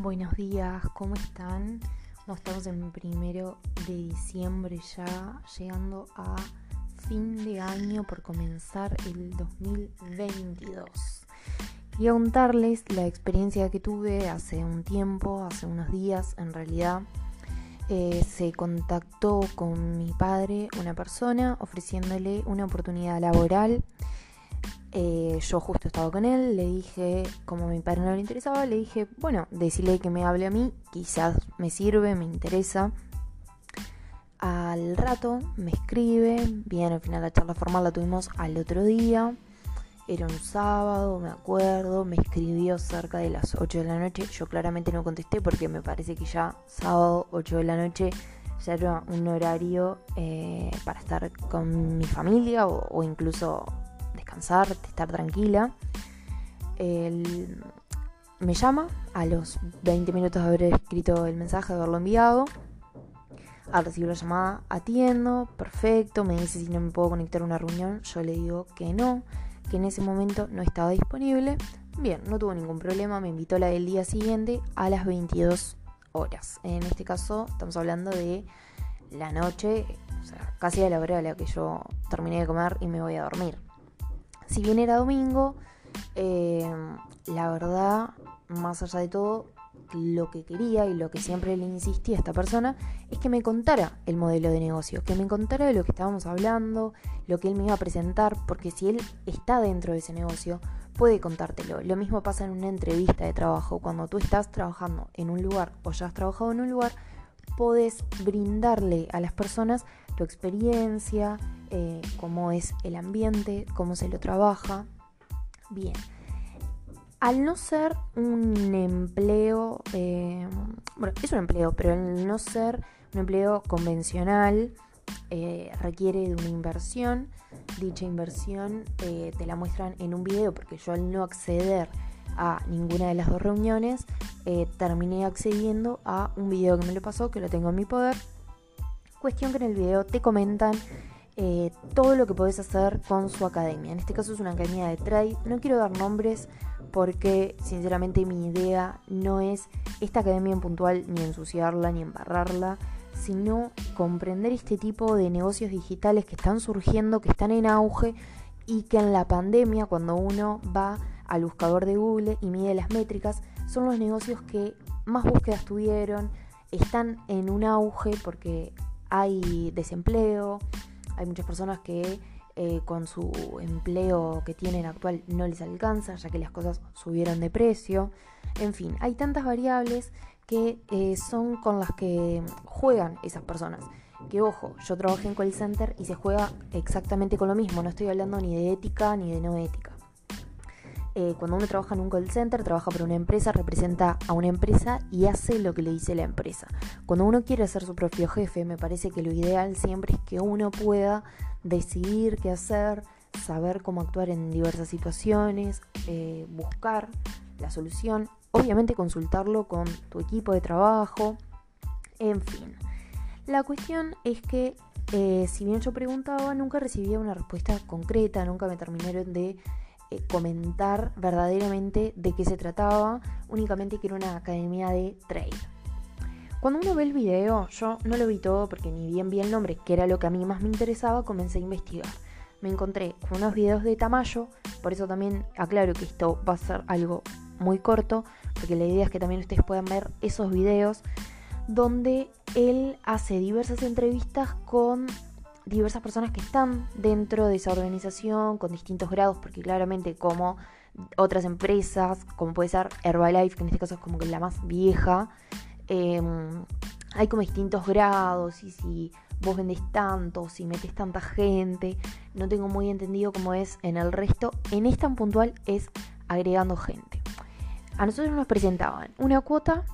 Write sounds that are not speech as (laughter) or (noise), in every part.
Buenos días, ¿cómo están? estamos en primero de diciembre ya, llegando a fin de año por comenzar el 2022. Quería contarles la experiencia que tuve hace un tiempo, hace unos días en realidad. Eh, se contactó con mi padre una persona ofreciéndole una oportunidad laboral eh, yo justo estaba con él, le dije, como a mi padre no le interesaba, le dije, bueno, decirle que me hable a mí, quizás me sirve, me interesa. Al rato me escribe, bien, al final la charla formal la tuvimos al otro día, era un sábado, me acuerdo, me escribió cerca de las 8 de la noche, yo claramente no contesté porque me parece que ya sábado 8 de la noche ya era un horario eh, para estar con mi familia o incluso descansar, estar tranquila. me llama a los 20 minutos de haber escrito el mensaje, de haberlo enviado. Al recibir la llamada, atiendo, perfecto. Me dice si no me puedo conectar a una reunión. Yo le digo que no, que en ese momento no estaba disponible. Bien, no tuvo ningún problema. Me invitó la del día siguiente a las 22 horas. En este caso, estamos hablando de la noche, o sea, casi a la hora a la que yo terminé de comer y me voy a dormir. Si bien era domingo, eh, la verdad, más allá de todo, lo que quería y lo que siempre le insistí a esta persona es que me contara el modelo de negocio, que me contara de lo que estábamos hablando, lo que él me iba a presentar, porque si él está dentro de ese negocio, puede contártelo. Lo mismo pasa en una entrevista de trabajo, cuando tú estás trabajando en un lugar o ya has trabajado en un lugar, puedes brindarle a las personas tu experiencia, eh, cómo es el ambiente, cómo se lo trabaja. Bien. Al no ser un empleo, eh, bueno, es un empleo, pero al no ser un empleo convencional, eh, requiere de una inversión. Dicha inversión te la muestran en un video, porque yo al no acceder a ninguna de las dos reuniones, terminé accediendo a un video que me lo pasó, que lo tengo en mi poder. Cuestión que en el video te comentan eh, todo lo que podés hacer con su academia. En este caso es una academia de trade. No quiero dar nombres porque sinceramente mi idea no es esta academia en puntual ni ensuciarla ni embarrarla, sino comprender este tipo de negocios digitales que están surgiendo, que están en auge y que en la pandemia cuando uno va al buscador de Google y mide las métricas, son los negocios que más búsquedas tuvieron, están en un auge porque hay desempleo, hay muchas personas que eh, con su empleo que tienen actual no les alcanza, ya que las cosas subieron de precio. En fin, hay tantas variables que eh, son con las que juegan esas personas. Que ojo, yo trabajé en call center y se juega exactamente con lo mismo. No estoy hablando ni de ética ni de no ética. Eh, cuando uno trabaja en un call center, trabaja para una empresa, representa a una empresa y hace lo que le dice la empresa. Cuando uno quiere ser su propio jefe, me parece que lo ideal siempre es que uno pueda decidir qué hacer, saber cómo actuar en diversas situaciones, eh, buscar la solución, obviamente consultarlo con tu equipo de trabajo, en fin. La cuestión es que eh, si bien yo preguntaba, nunca recibía una respuesta concreta, nunca me terminaron de eh, comentar verdaderamente de qué se trataba, únicamente que era una academia de trade. Cuando uno ve el video, yo no lo vi todo porque ni bien vi el nombre, que era lo que a mí más me interesaba, comencé a investigar. Me encontré con unos videos de Tamayo, por eso también aclaro que esto va a ser algo muy corto, porque la idea es que también ustedes puedan ver esos videos donde él hace diversas entrevistas con diversas personas que están dentro de esa organización con distintos grados, porque claramente como otras empresas, como puede ser Herbalife, que en este caso es como que la más vieja, em, hay como distintos grados y si vos vendés tanto, si metes tanta gente, no tengo muy entendido cómo es en el resto. En esta en puntual es agregando gente. A nosotros nos presentaban una cuota,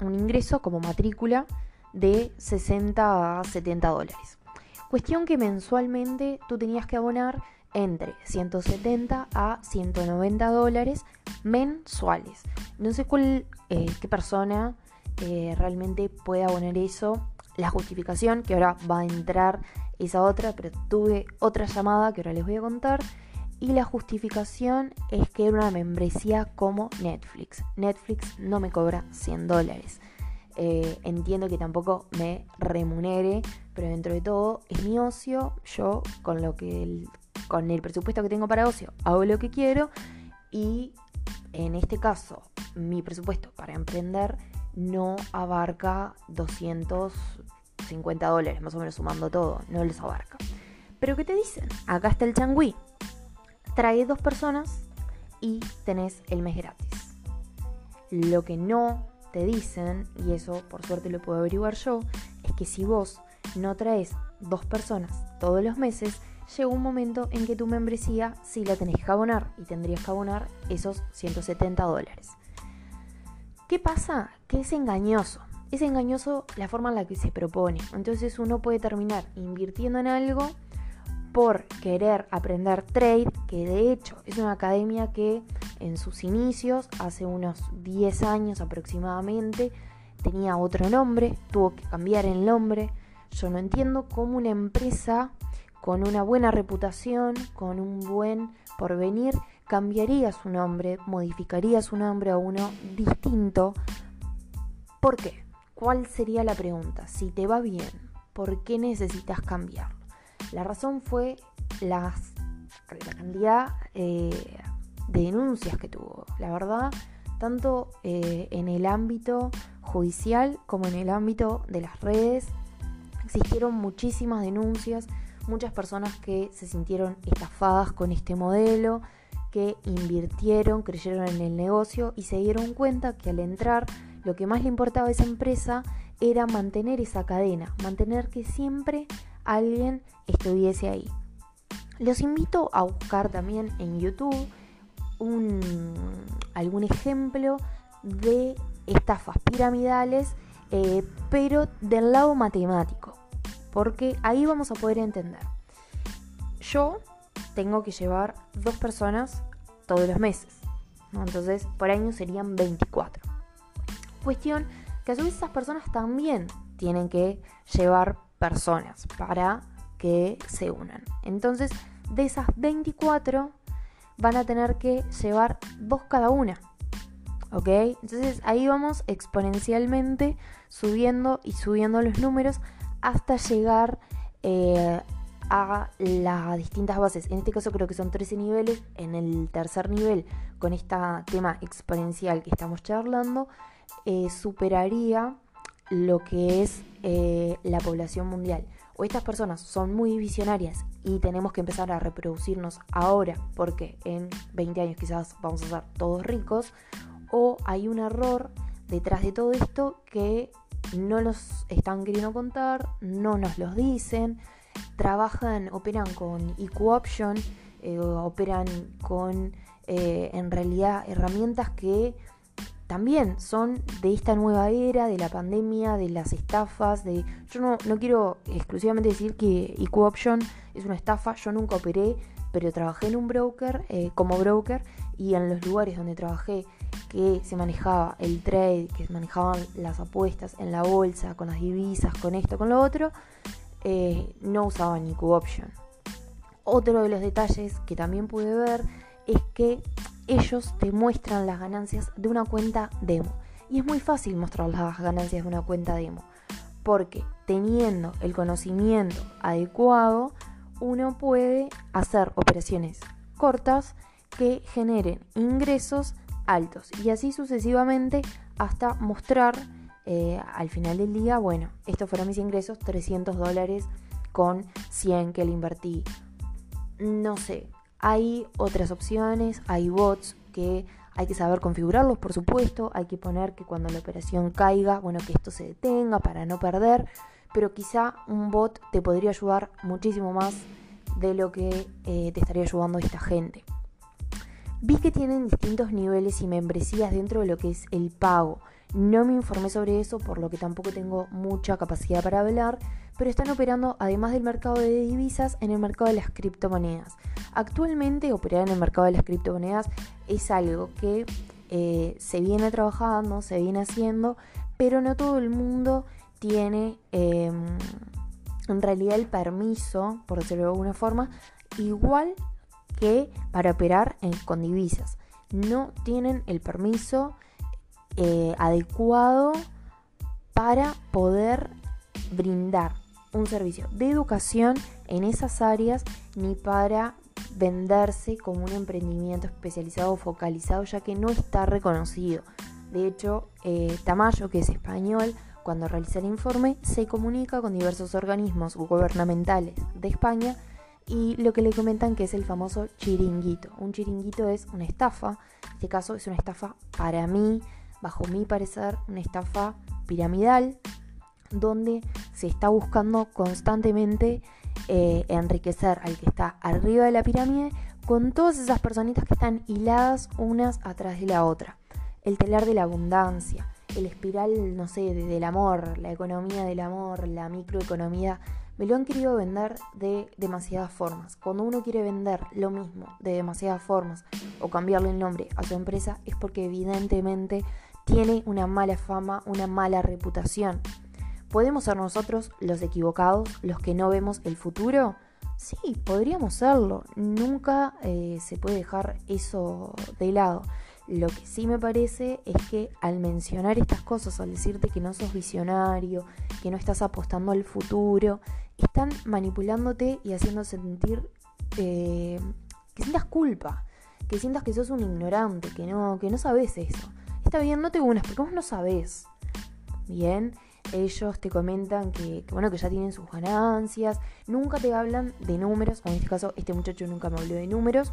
un ingreso como matrícula de 60 a 70 dólares. Cuestión que mensualmente tú tenías que abonar entre 170 a 190 dólares mensuales. No sé cuál, eh, qué persona eh, realmente puede abonar eso. La justificación, que ahora va a entrar esa otra, pero tuve otra llamada que ahora les voy a contar. Y la justificación es que era una membresía como Netflix. Netflix no me cobra 100 dólares. Eh, entiendo que tampoco me remunere, pero dentro de todo es mi ocio. Yo con lo que el, con el presupuesto que tengo para ocio hago lo que quiero y en este caso mi presupuesto para emprender no abarca 250 dólares, más o menos sumando todo, no les abarca. Pero ¿qué te dicen? Acá está el changüí. Trae dos personas y tenés el mes gratis. Lo que no te dicen, y eso por suerte lo puedo averiguar yo, es que si vos no traes dos personas todos los meses, llega un momento en que tu membresía sí la tenés que abonar y tendrías que abonar esos 170 dólares. ¿Qué pasa? Que es engañoso. Es engañoso la forma en la que se propone. Entonces uno puede terminar invirtiendo en algo por querer aprender trade, que de hecho es una academia que en sus inicios, hace unos 10 años aproximadamente, tenía otro nombre, tuvo que cambiar el nombre. Yo no entiendo cómo una empresa con una buena reputación, con un buen porvenir, cambiaría su nombre, modificaría su nombre a uno distinto. ¿Por qué? ¿Cuál sería la pregunta? Si te va bien, ¿por qué necesitas cambiarlo? La razón fue la cantidad eh, de denuncias que tuvo. La verdad, tanto eh, en el ámbito judicial como en el ámbito de las redes, existieron muchísimas denuncias, muchas personas que se sintieron estafadas con este modelo, que invirtieron, creyeron en el negocio y se dieron cuenta que al entrar lo que más le importaba a esa empresa era mantener esa cadena, mantener que siempre alguien estuviese ahí. Los invito a buscar también en YouTube algún ejemplo de estafas piramidales, eh, pero del lado matemático, porque ahí vamos a poder entender. Yo tengo que llevar dos personas todos los meses. Entonces, por año serían 24. Cuestión que a su vez esas personas también tienen que llevar personas para que se unan. Entonces, de esas 24 van a tener que llevar dos cada una. ¿Ok? Entonces ahí vamos exponencialmente subiendo y subiendo los números hasta llegar eh, a las distintas bases. En este caso creo que son 13 niveles. En el tercer nivel, con este tema exponencial que estamos charlando, eh, superaría lo que es eh, la población mundial. O estas personas son muy visionarias y tenemos que empezar a reproducirnos ahora porque en 20 años quizás vamos a ser todos ricos. O hay un error detrás de todo esto que no nos están queriendo contar, no nos los dicen trabajan, operan con IQ Option, eh, operan con eh, en realidad herramientas que también son de esta nueva era, de la pandemia, de las estafas, de... Yo no, quiero exclusivamente decir que IQ Option es una estafa, yo nunca operé, pero trabajé en un broker, eh, como broker, y en los lugares donde trabajé que se manejaba el trade, que se manejaban las apuestas en la bolsa, con las divisas, con esto, con lo otro, eh, no usaban IQ Option. Otro de los detalles que también pude ver es que ellos te muestran las ganancias de una cuenta demo. Y es muy fácil mostrar las ganancias de una cuenta demo. Porque teniendo el conocimiento adecuado, uno puede hacer operaciones cortas que generen ingresos altos. Y así sucesivamente hasta mostrar eh, al final del día, bueno, estos fueron mis ingresos, 300 dólares con 100 que le invertí. No sé, hay otras opciones, hay bots que hay que saber configurarlos, por supuesto, hay que poner que cuando la operación caiga, bueno, que esto se detenga para no perder, pero quizá un bot te podría ayudar muchísimo más de lo que eh, te estaría ayudando esta gente. Vi que tienen distintos niveles y membresías dentro de lo que es el pago. No me informé sobre eso, por lo que tampoco tengo mucha capacidad para hablar, pero están operando, además del mercado de divisas, en el mercado de las criptomonedas. Actualmente operar en el mercado de las criptomonedas es algo que eh, se viene trabajando, se viene haciendo, pero no todo el mundo tiene em, en realidad el permiso, por decirlo de alguna forma, igual que para operar con divisas. No tienen el permiso eh, adecuado para poder brindar un servicio de educación en esas áreas ni para venderse como un emprendimiento especializado o focalizado ya que no está reconocido. De hecho, eh, Tamayo, que es español, cuando realiza el informe, se comunica con diversos organismos gubernamentales de España y lo que le comentan que es el famoso chiringuito. Un chiringuito es una estafa, en este caso es una estafa para mí, bajo mi parecer, una estafa piramidal, donde se está buscando constantemente eh, enriquecer al que está arriba de la pirámide con todas esas personitas que están hiladas unas atrás de la otra. El telar de la abundancia, el espiral, no sé, del amor, la economía del amor, la microeconomía, me lo han querido vender de demasiadas formas. Cuando uno quiere vender lo mismo de demasiadas formas o cambiarle el nombre a su empresa es porque evidentemente tiene una mala fama, una mala reputación. ¿Podemos ser nosotros los equivocados, los que no vemos el futuro? Sí, podríamos serlo. Nunca eh, se puede dejar eso de lado. Lo que sí me parece es que al mencionar estas cosas, al decirte que no sos visionario, que no estás apostando al futuro, están manipulándote y haciendo sentir eh, que sientas culpa, que sientas que sos un ignorante, que no, que no sabes eso. Está bien, no te unas porque vos no sabés. Bien, ellos te comentan que, bueno, que ya tienen sus ganancias, nunca te hablan de números, o en este caso este muchacho nunca me habló de números,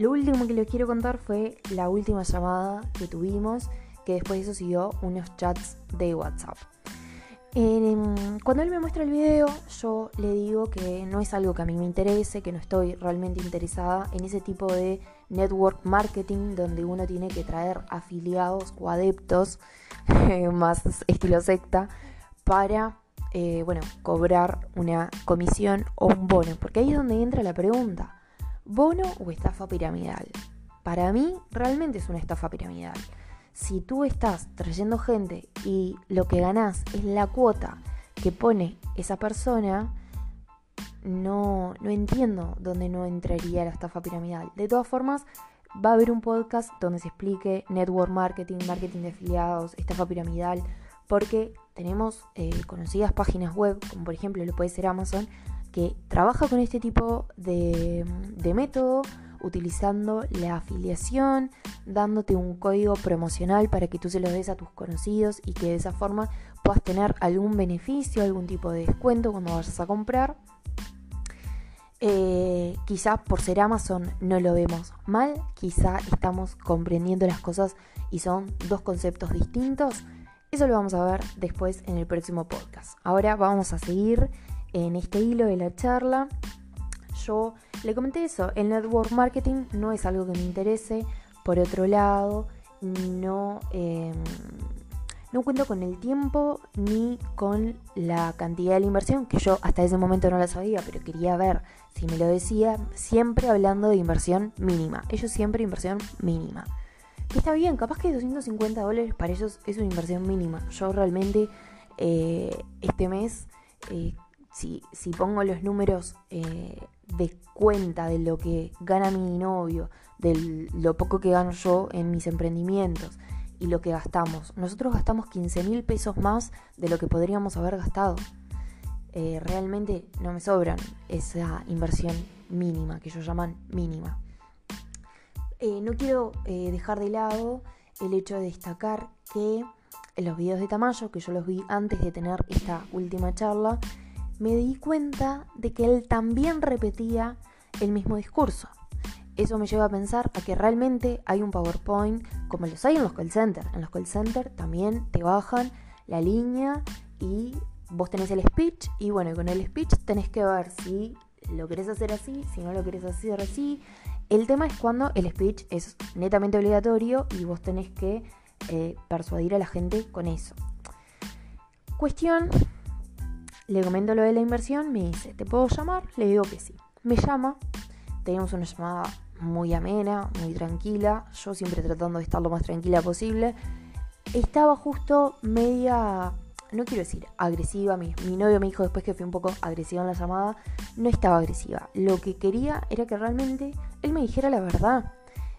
lo último que les quiero contar fue la última llamada que tuvimos, que después de eso siguió unos chats de WhatsApp. Cuando él me muestra el video, yo le digo que no es algo que a mí me interese, que no estoy realmente interesada en ese tipo de network marketing donde uno tiene que traer afiliados o adeptos, (laughs) más estilo secta, para eh, bueno, cobrar una comisión o un bono. Porque ahí es donde entra la pregunta. ¿Bono o estafa piramidal? Para mí realmente es una estafa piramidal. Si tú estás trayendo gente y lo que ganás es la cuota que pone esa persona, no, no entiendo dónde no entraría la estafa piramidal. De todas formas, va a haber un podcast donde se explique network marketing, marketing de afiliados, estafa piramidal, porque tenemos eh, conocidas páginas web, como por ejemplo lo puede ser Amazon, que trabaja con este tipo de, método utilizando la afiliación, dándote un código promocional para que tú se lo des a tus conocidos y que de esa forma puedas tener algún beneficio, algún tipo de descuento cuando vayas a comprar. Eh, quizá por ser Amazon no lo vemos mal, quizá estamos comprendiendo las cosas y son dos conceptos distintos. Eso lo vamos a ver después en el próximo podcast. Ahora vamos a seguir en este hilo de la charla, yo le comenté eso, el network marketing no es algo que me interese, por otro lado, no, em, no cuento con el tiempo ni con la cantidad de la inversión, que yo hasta ese momento no la sabía, pero quería ver si me lo decía, siempre hablando de inversión mínima, ellos siempre inversión mínima. está bien, capaz que 250 dólares para ellos es una inversión mínima. Yo realmente eh, este mes eh, si, pongo los números eh, de cuenta de lo que gana mi novio, de lo poco que gano yo en mis emprendimientos y lo que gastamos, nosotros gastamos 15 mil pesos más de lo que podríamos haber gastado. Eh, realmente no me sobran esa inversión mínima, que ellos llaman mínima. Eh, no quiero dejar de lado el hecho de destacar que en los videos de Tamayo, que yo los vi antes de tener esta última charla, me di cuenta de que él también repetía el mismo discurso. Eso me lleva a pensar a que realmente hay un PowerPoint como los hay en los call centers. En los call centers también te bajan la línea y vos tenés el speech y bueno, con el speech tenés que ver si lo querés hacer así, si no lo querés hacer así. El tema es cuando el speech es netamente obligatorio y vos tenés que eh, persuadir a la gente con eso. Cuestión le comento lo de la inversión, me dice, ¿te puedo llamar? Le digo que sí. Me llama, tenemos una llamada muy amena, muy tranquila, yo siempre tratando de estar lo más tranquila posible. Estaba justo media no quiero decir agresiva, mi, novio me dijo después que fui un poco agresiva en la llamada, no estaba agresiva. Lo que quería era que realmente él me dijera la verdad.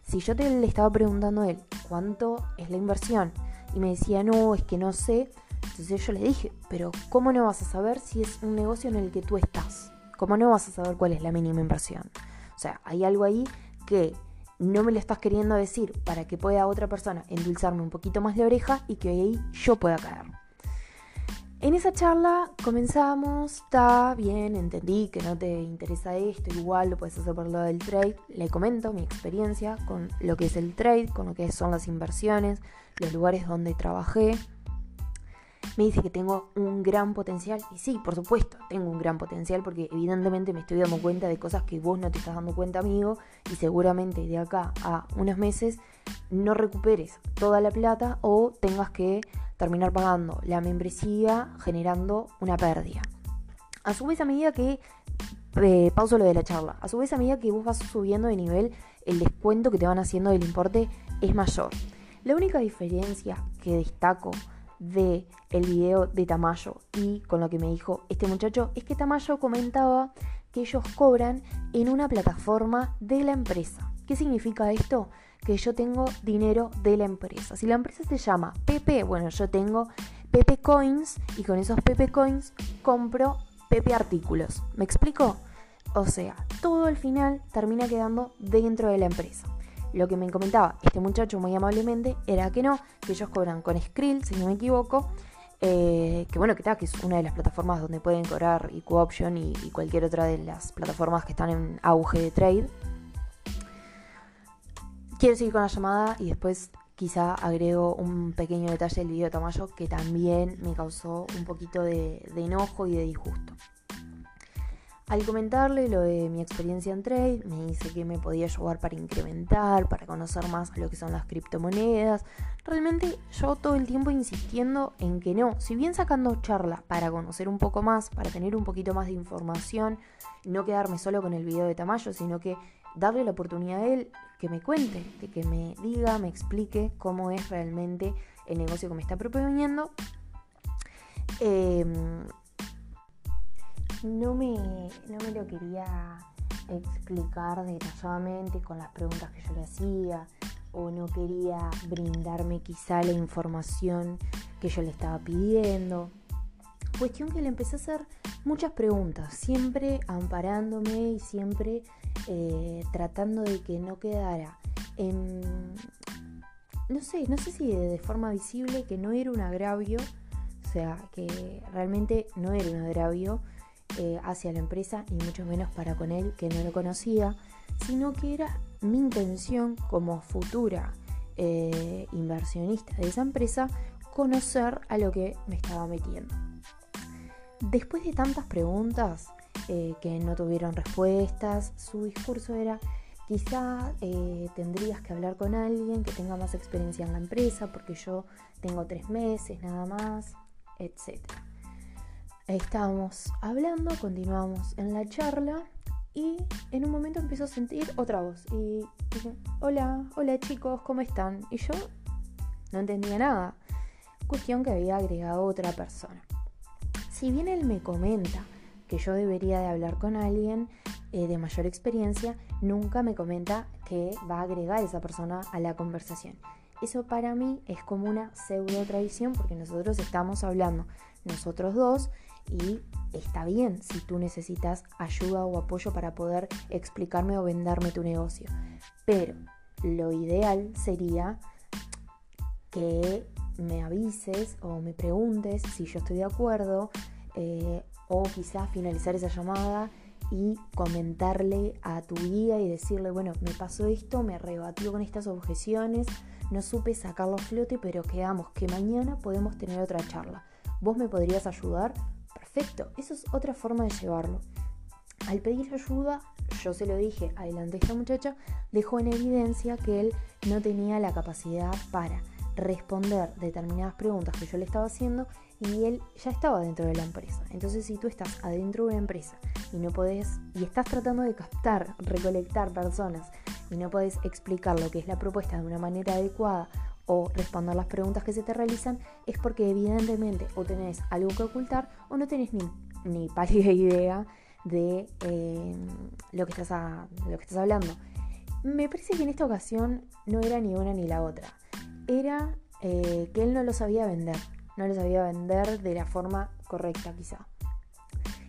Si yo le estaba preguntando a él cuánto es la inversión y me decía, no, es que no sé, entonces yo le dije, pero ¿cómo no vas a saber si es un negocio en el que tú estás? ¿Cómo no vas a saber cuál es la mínima inversión? O sea, hay algo ahí que no me lo estás queriendo decir para que pueda otra persona endulzarme un poquito más la oreja y que ahí yo pueda caer. En esa charla comenzamos, está bien, entendí que no te interesa esto, igual lo puedes hacer por lo del trade. Le comento mi experiencia con lo que es el trade, con lo que son las inversiones, los lugares donde trabajé, me dice que tengo un gran potencial. Y sí, por supuesto, tengo un gran potencial porque evidentemente me estoy dando cuenta de cosas que vos no te estás dando cuenta, amigo. Y seguramente de acá a unos meses no recuperes toda la plata o tengas que terminar pagando la membresía generando una pérdida. A su vez, a medida que... Eh, pauso lo de la charla. A su vez, a medida que vos vas subiendo de nivel, el descuento que te van haciendo del importe es mayor. La única diferencia que destaco de el video de Tamayo y con lo que me dijo este muchacho es que Tamayo comentaba que ellos cobran en una plataforma de la empresa. ¿Qué significa esto? Que yo tengo dinero de la empresa. Si la empresa se llama Pepe, bueno, yo tengo Pepe Coins y con esos Pepe Coins compro Pepe artículos. ¿Me explico? O sea, todo al final termina quedando dentro de la empresa. Lo que me comentaba este muchacho muy amablemente era que no, que ellos cobran con Skrill, si no me equivoco, eh, que bueno, que está, que es una de las plataformas donde pueden cobrar y, y cualquier otra de las plataformas que están en auge de trade. Quiero seguir con la llamada y después quizá agrego un pequeño detalle del video de Tamayo que también me causó un poquito de enojo y de disgusto. Al comentarle lo de mi experiencia en trade, me dice que me podía ayudar para incrementar, para conocer más lo que son las criptomonedas. Realmente yo todo el tiempo insistiendo en que no, si bien sacando charla para conocer un poco más, para tener un poquito más de información, no quedarme solo con el video de Tamayo, sino que darle la oportunidad a él que me cuente, de que me diga, me explique cómo es realmente el negocio que me está proponiendo. Eh, no me, no me lo quería explicar detalladamente con las preguntas que yo le hacía o no quería brindarme quizá la información que yo le estaba pidiendo. Cuestión que le empecé a hacer muchas preguntas, siempre amparándome y siempre eh, tratando de que no quedara en... No sé, no sé si de forma visible que no era un agravio, o sea, que realmente no era un agravio, eh, hacia la empresa y mucho menos para con él que no lo conocía, sino que era mi intención como futura eh, inversionista de esa empresa conocer a lo que me estaba metiendo. Después de tantas preguntas eh, que no tuvieron respuestas, su discurso era quizá tendrías que hablar con alguien que tenga más experiencia en la empresa porque yo tengo tres meses nada más, etcétera estábamos hablando, continuamos en la charla y en un momento empiezo a sentir otra voz y dije, hola, hola chicos, ¿cómo están? Y yo no entendía nada. Cuestión que había agregado otra persona. Si bien él me comenta que yo debería de hablar con alguien eh, de mayor experiencia, nunca me comenta que va a agregar esa persona a la conversación. Eso para mí es como una pseudo tradición porque nosotros estamos hablando nosotros dos y está bien si tú necesitas ayuda o apoyo para poder explicarme o venderme tu negocio. Pero lo ideal sería que me avises o me preguntes si yo estoy de acuerdo eh, o quizás finalizar esa llamada y comentarle a tu guía y decirle, bueno, me pasó esto, me rebatió con estas objeciones, no supe sacarlo a flote, pero quedamos que mañana podemos tener otra charla. ¿Vos me podrías ayudar? Perfecto, eso es otra forma de llevarlo. Al pedir ayuda, yo se lo dije adelante esta muchacha, dejó en evidencia que él no tenía la capacidad para responder determinadas preguntas que yo le estaba haciendo y él ya estaba dentro de la empresa. Entonces, si tú estás adentro de una empresa y no podés, y estás tratando de captar, recolectar personas y no podés explicar lo que es la propuesta de una manera adecuada o responder las preguntas que se te realizan, es porque evidentemente o tenés algo que ocultar o no tenés ni, ni pálida (laughs) idea de eh, lo, que estás lo que estás hablando. Me parece que en esta ocasión no era ni una ni la otra. Era eh, que él no lo sabía vender. No lo sabía vender de la forma correcta quizá.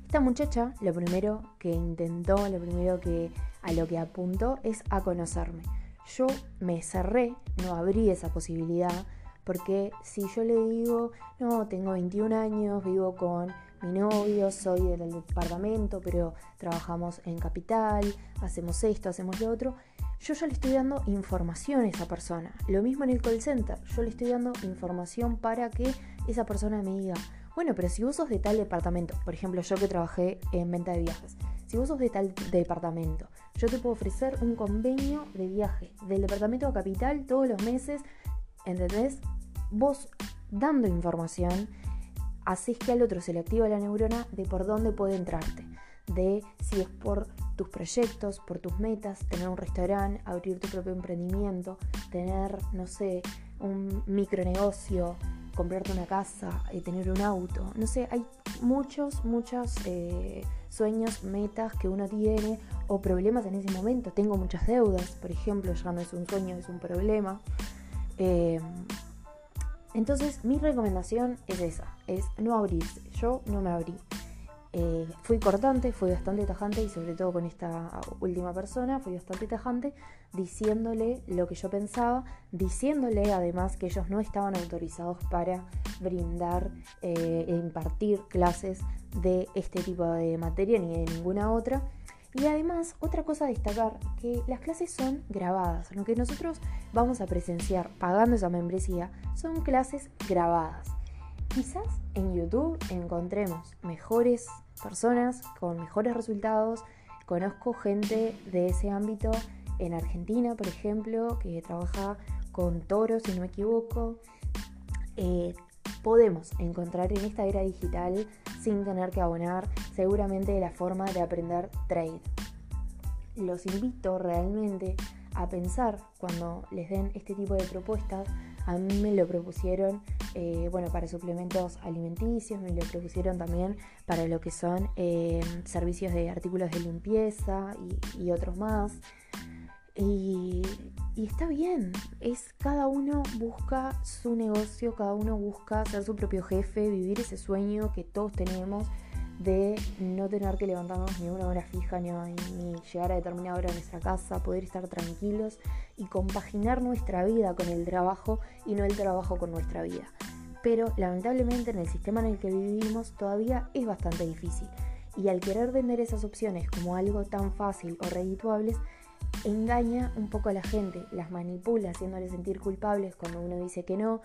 Esta muchacha lo primero que intentó, lo primero que a lo que apuntó es a conocerme. Yo me cerré, no abrí esa posibilidad, porque si yo le digo, no, tengo 21 años, vivo con mi novio, soy del departamento, pero trabajamos en capital, hacemos esto, hacemos lo otro, yo ya le estoy dando información a esa persona. Lo mismo en el call center, yo le estoy dando información para que esa persona me diga, bueno, pero si vos sos de tal departamento, por ejemplo, yo que trabajé en venta de viajes, si vos sos de tal departamento, yo te puedo ofrecer un convenio de viaje del departamento a capital todos los meses, ¿entendés? Vos dando información, haces que al otro se le activa la neurona de por dónde puede entrarte, de si es por tus proyectos, por tus metas, tener un restaurante, abrir tu propio emprendimiento, tener, no sé, un micronegocio, comprarte una casa, tener un auto. No sé, hay muchos, muchos eh, sueños, metas que uno tiene o problemas en ese momento. Tengo muchas deudas, por ejemplo, ya no es un sueño, es un problema. Eh, entonces, mi recomendación es esa, es no abrirse. Yo no me abrí. Eh, fui cortante, fui bastante tajante y sobre todo con esta última persona fui bastante tajante diciéndole lo que yo pensaba, diciéndole además que ellos no estaban autorizados para brindar eh, e impartir clases de este tipo de materia ni de ninguna otra. Y además, otra cosa a destacar, que las clases son grabadas. Lo que nosotros vamos a presenciar pagando esa membresía son clases grabadas. Quizás en YouTube encontremos mejores personas con mejores resultados. Conozco gente de ese ámbito en Argentina, por ejemplo, que trabaja con toros, si no me equivoco. Eh, podemos encontrar en esta era digital sin tener que abonar seguramente la forma de aprender trade. Los invito realmente a pensar cuando les den este tipo de propuestas. A mí me lo propusieron eh, bueno, para suplementos alimenticios, me lo propusieron también para lo que son eh, servicios de artículos de limpieza y, otros más. Y, y, está bien, es cada uno busca su negocio, cada uno busca ser su propio jefe, vivir ese sueño que todos tenemos de no tener que levantarnos ni una hora fija ni, llegar a determinada hora a nuestra casa, poder estar tranquilos y compaginar nuestra vida con el trabajo y no el trabajo con nuestra vida. Pero lamentablemente en el sistema en el que vivimos todavía es bastante difícil y al querer vender esas opciones como algo tan fácil o redituables, engaña un poco a la gente, las manipula haciéndoles sentir culpables cuando uno dice que no,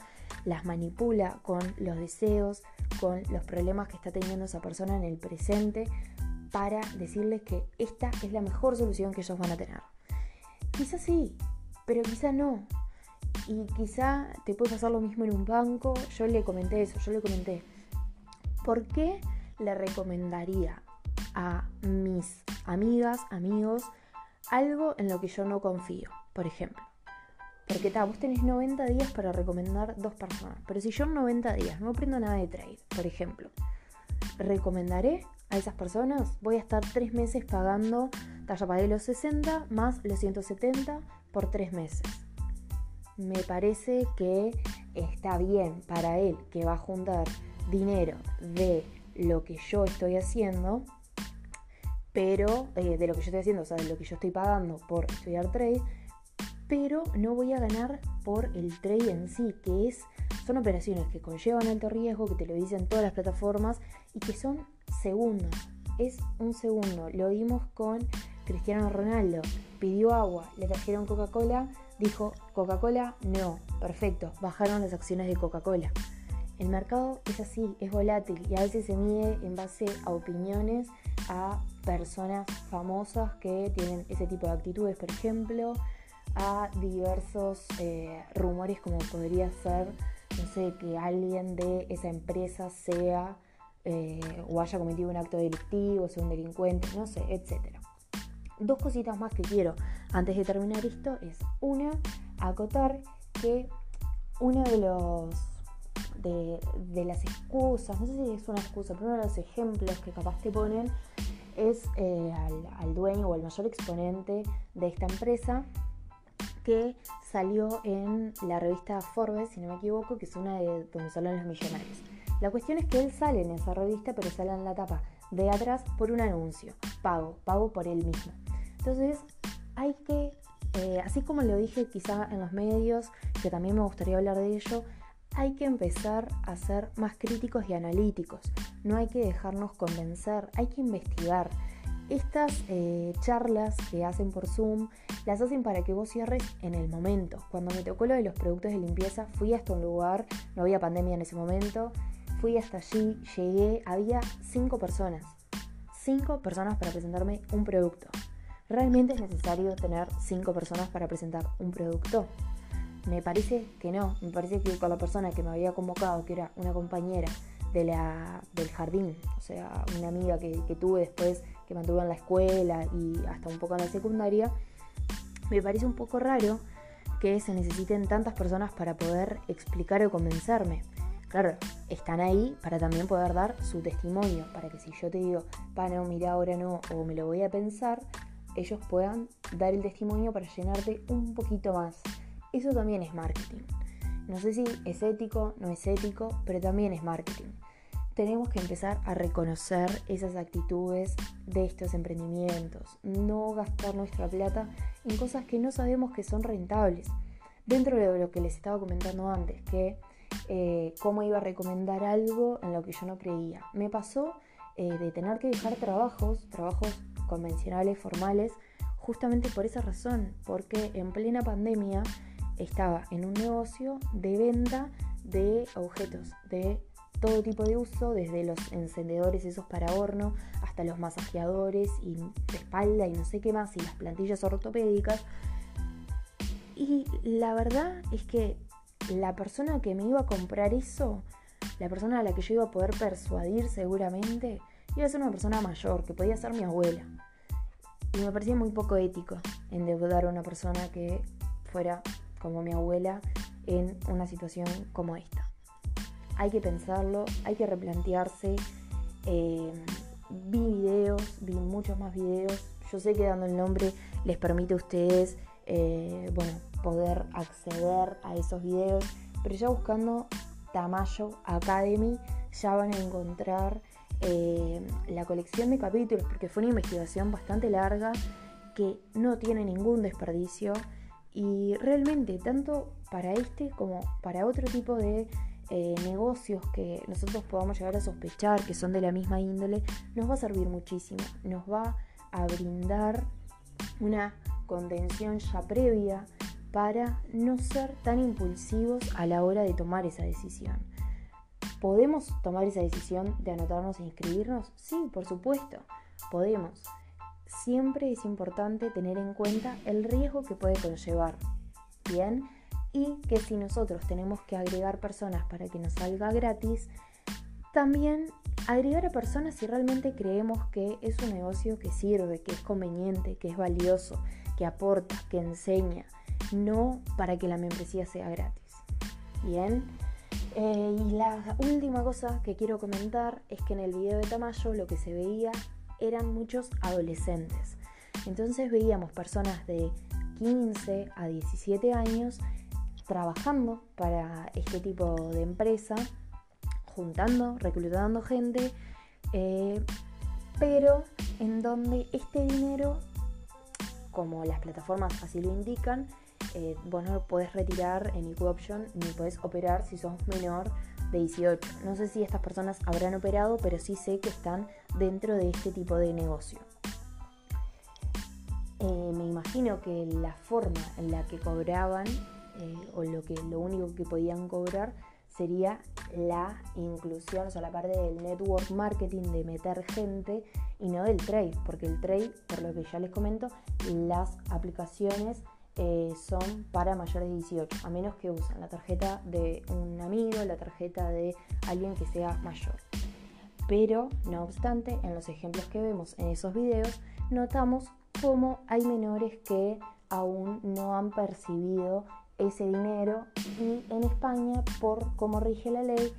las manipula con los deseos, con los problemas que está teniendo esa persona en el presente para decirles que esta es la mejor solución que ellos van a tener. Quizá sí, pero quizá no. Y quizá te puede pasar lo mismo en un banco. Yo le comenté eso, yo le comenté. ¿Por qué le recomendaría a mis amigas, amigos, algo en lo que yo no confío, por ejemplo. Porque ta, vos tenés 90 días para recomendar dos personas. Pero si yo en 90 días no aprendo nada de trade, por ejemplo, recomendaré a esas personas, voy a estar 3 meses pagando, ya pagué los 60 más los 170 por 3 meses. Me parece que está bien para él que va a juntar dinero de lo que yo estoy haciendo pero eh, de lo que yo estoy haciendo, o sea, de lo que yo estoy pagando por estudiar trade, pero no voy a ganar por el trade en sí, que es, son operaciones que conllevan alto riesgo, que te lo dicen todas las plataformas y que son segundos. Es un segundo. Lo vimos con Cristiano Ronaldo. Pidió agua, le trajeron Coca-Cola, dijo Coca-Cola, no, perfecto, bajaron las acciones de Coca-Cola. El mercado es así, es volátil y a veces se mide en base a opiniones, a personas famosas que tienen ese tipo de actitudes, por ejemplo, a diversos eh, rumores como podría ser, no sé, que alguien de esa empresa sea eh, o haya cometido un acto delictivo, sea un delincuente, no sé, etc. Dos cositas más que quiero antes de terminar esto es una, acotar que uno de los de, las excusas, no sé si es una excusa, pero uno de los ejemplos que capaz te ponen es eh, al, dueño o al mayor exponente de esta empresa que salió en la revista Forbes, si no me equivoco, que es una de donde salen los millonarios. La cuestión es que él sale en esa revista, pero sale en la tapa de atrás por un anuncio, pago, pago por él mismo. Entonces, hay que, eh, así como lo dije quizá en los medios, que también me gustaría hablar de ello, hay que empezar a ser más críticos y analíticos. No hay que dejarnos convencer, hay que investigar. Estas eh, charlas que hacen por Zoom las hacen para que vos cierres en el momento. Cuando me tocó lo de los productos de limpieza, fui hasta un lugar, no había pandemia en ese momento, fui hasta allí, llegué, había cinco personas. Cinco personas para presentarme un producto. ¿Realmente es necesario tener cinco personas para presentar un producto? Me parece que no, me parece que con la persona que me había convocado, que era una compañera de la, del jardín, o sea, una amiga que, tuve después, que mantuve en la escuela y hasta un poco en la secundaria, me parece un poco raro que se necesiten tantas personas para poder explicar o convencerme. Claro, están ahí para también poder dar su testimonio, para que si yo te digo, pa, no, mira, ahora no, o me lo voy a pensar, ellos puedan dar el testimonio para llenarte un poquito más. Eso también es marketing. No sé si es ético, no es ético, pero también es marketing. Tenemos que empezar a reconocer esas actitudes de estos emprendimientos, no gastar nuestra plata en cosas que no sabemos que son rentables. Dentro de lo que les estaba comentando antes, que eh, cómo iba a recomendar algo en lo que yo no creía. Me pasó eh, de tener que dejar trabajos, trabajos convencionales, formales, justamente por esa razón, porque en plena pandemia estaba en un negocio de venta de objetos de todo tipo de uso, desde los encendedores esos para horno hasta los masajeadores y de espalda y no sé qué más, y las plantillas ortopédicas. Y la verdad es que la persona que me iba a comprar eso, la persona a la que yo iba a poder persuadir seguramente, iba a ser una persona mayor, que podía ser mi abuela. Y me parecía muy poco ético endeudar a una persona que fuera como mi abuela en una situación como esta. Hay que pensarlo, hay que replantearse. Eh, vi videos, vi muchos más videos. Yo sé que dando el nombre les permite a ustedes eh, bueno, poder acceder a esos videos, pero ya buscando Tamayo Academy ya van a encontrar eh, la colección de capítulos, porque fue una investigación bastante larga que no tiene ningún desperdicio. Y realmente, tanto para este como para otro tipo de eh, negocios que nosotros podamos llegar a sospechar que son de la misma índole, nos va a servir muchísimo. Nos va a brindar una contención ya previa para no ser tan impulsivos a la hora de tomar esa decisión. ¿Podemos tomar esa decisión de anotarnos e inscribirnos? Sí, por supuesto, podemos siempre es importante tener en cuenta el riesgo que puede conllevar. Bien, y que si nosotros tenemos que agregar personas para que nos salga gratis, también agregar a personas si realmente creemos que es un negocio que sirve, que es conveniente, que es valioso, que aporta, que enseña, no para que la membresía sea gratis. Bien. Eh, y la última cosa que quiero comentar es que en el video de Tamayo lo que se veía eran muchos adolescentes. Entonces veíamos personas de 15 a 17 años trabajando para este tipo de empresa, juntando, reclutando gente, eh, pero en donde este dinero, como las plataformas así lo indican, eh, vos no lo podés retirar en Equal Option ni podés operar si sos menor de 18. No sé si estas personas habrán operado, pero sí sé que están dentro de este tipo de negocio. Eh, me imagino que la forma en la que cobraban eh, o lo, que, lo único que podían cobrar sería la inclusión, o sea, la parte del network marketing de meter gente y no del trade, porque el trade, por lo que ya les comento, las aplicaciones eh, son para mayores de 18, a menos que usen la tarjeta de un amigo, la tarjeta de alguien que sea mayor. Pero, no obstante, en los ejemplos que vemos en esos videos, notamos cómo hay menores que aún no han percibido ese dinero y en España, por cómo rige la ley,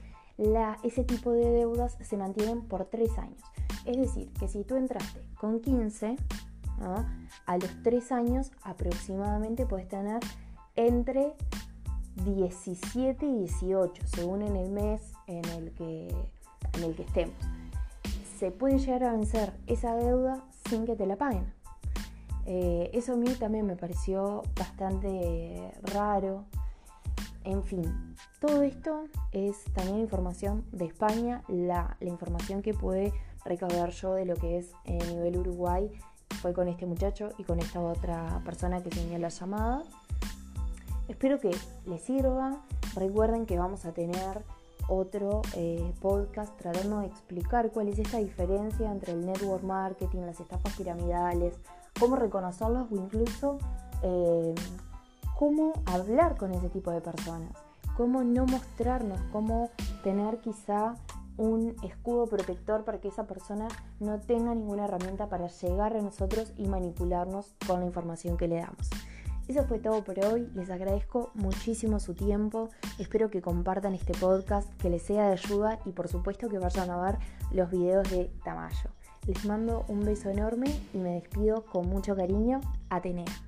ese tipo de deudas se mantienen por tres años. Es decir, que si tú entraste con 15, a los tres años aproximadamente puedes tener entre 17 y 18, según en el mes en el que, en el que estemos. Se puede llegar a vencer esa deuda sin que te la paguen. Eh, eso a mí también me pareció bastante raro. En fin, todo esto es también información de España, la, información que puede recaudar yo de lo que es a nivel Uruguay fue con este muchacho y con esta otra persona que tenía la llamada. Espero que les sirva. Recuerden que vamos a tener otro eh, podcast tratando de explicar cuál es esta diferencia entre el network marketing, las estafas piramidales, cómo reconocerlos o incluso eh, cómo hablar con ese tipo de personas, cómo no mostrarnos, cómo tener quizá un escudo protector para que esa persona no tenga ninguna herramienta para llegar a nosotros y manipularnos con la información que le damos. Eso fue todo por hoy, les agradezco muchísimo su tiempo, espero que compartan este podcast, que les sea de ayuda y por supuesto que vayan a ver los videos de Tamayo. Les mando un beso enorme y me despido con mucho cariño. Atenea.